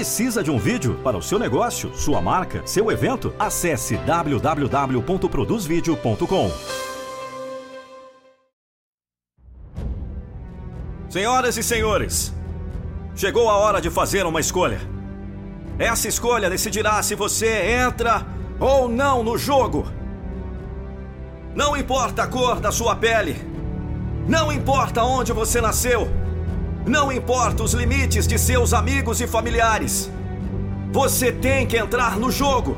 Precisa de um vídeo para o seu negócio, sua marca, seu evento? Acesse www.produzvideo.com. Senhoras e senhores, chegou a hora de fazer uma escolha. Essa escolha decidirá se você entra ou não no jogo. Não importa a cor da sua pele. Não importa onde você nasceu. Não importa os limites de seus amigos e familiares. Você tem que entrar no jogo.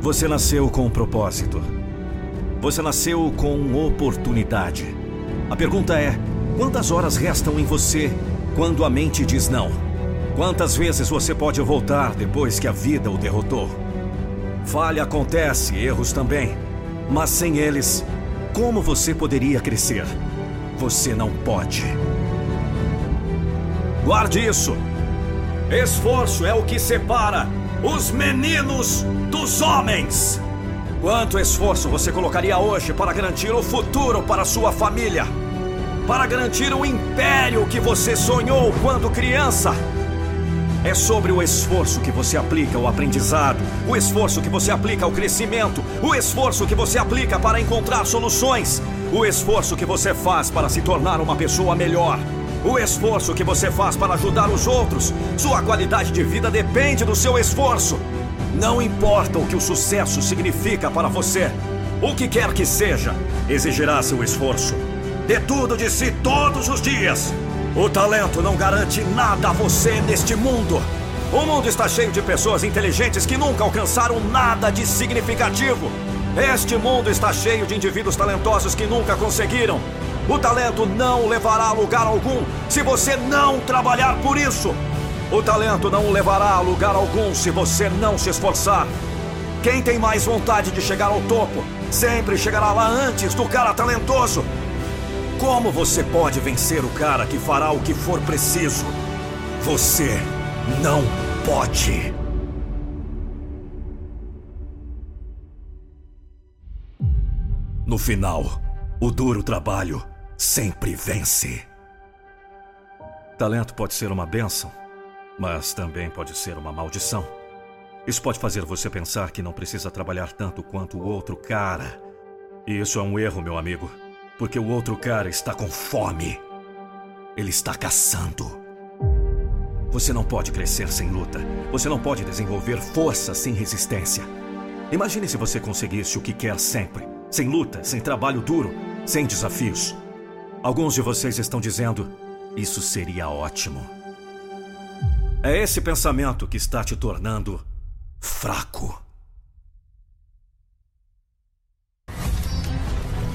Você nasceu com um propósito. Você nasceu com oportunidade. A pergunta é: quantas horas restam em você quando a mente diz não? Quantas vezes você pode voltar depois que a vida o derrotou? Falha acontece, erros também. Mas sem eles, como você poderia crescer? Você não pode. Guarde isso. Esforço é o que separa os meninos dos homens. Quanto esforço você colocaria hoje para garantir o futuro para sua família? Para garantir o império que você sonhou quando criança? É sobre o esforço que você aplica ao aprendizado, o esforço que você aplica ao crescimento, o esforço que você aplica para encontrar soluções, o esforço que você faz para se tornar uma pessoa melhor, o esforço que você faz para ajudar os outros. Sua qualidade de vida depende do seu esforço. Não importa o que o sucesso significa para você, o que quer que seja, exigirá seu esforço. Dê tudo de si todos os dias. O talento não garante nada a você neste mundo. O mundo está cheio de pessoas inteligentes que nunca alcançaram nada de significativo. Este mundo está cheio de indivíduos talentosos que nunca conseguiram. O talento não levará a lugar algum se você não trabalhar por isso. O talento não levará a lugar algum se você não se esforçar. Quem tem mais vontade de chegar ao topo sempre chegará lá antes do cara talentoso. Como você pode vencer o cara que fará o que for preciso? Você não pode. No final, o duro trabalho sempre vence. Talento pode ser uma benção, mas também pode ser uma maldição. Isso pode fazer você pensar que não precisa trabalhar tanto quanto o outro cara. E isso é um erro, meu amigo. Porque o outro cara está com fome. Ele está caçando. Você não pode crescer sem luta. Você não pode desenvolver força sem resistência. Imagine se você conseguisse o que quer sempre: sem luta, sem trabalho duro, sem desafios. Alguns de vocês estão dizendo: isso seria ótimo. É esse pensamento que está te tornando fraco.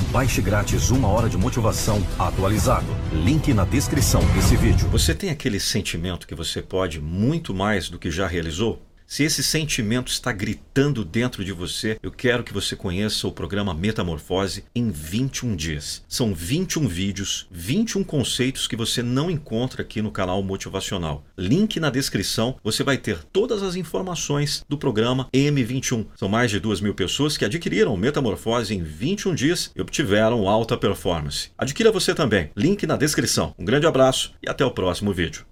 Baixe grátis uma hora de motivação atualizado. Link na descrição desse vídeo. Você tem aquele sentimento que você pode muito mais do que já realizou? Se esse sentimento está gritando dentro de você, eu quero que você conheça o programa Metamorfose em 21 dias. São 21 vídeos, 21 conceitos que você não encontra aqui no canal Motivacional. Link na descrição, você vai ter todas as informações do programa M21. São mais de 2 mil pessoas que adquiriram Metamorfose em 21 dias e obtiveram alta performance. Adquira você também. Link na descrição. Um grande abraço e até o próximo vídeo.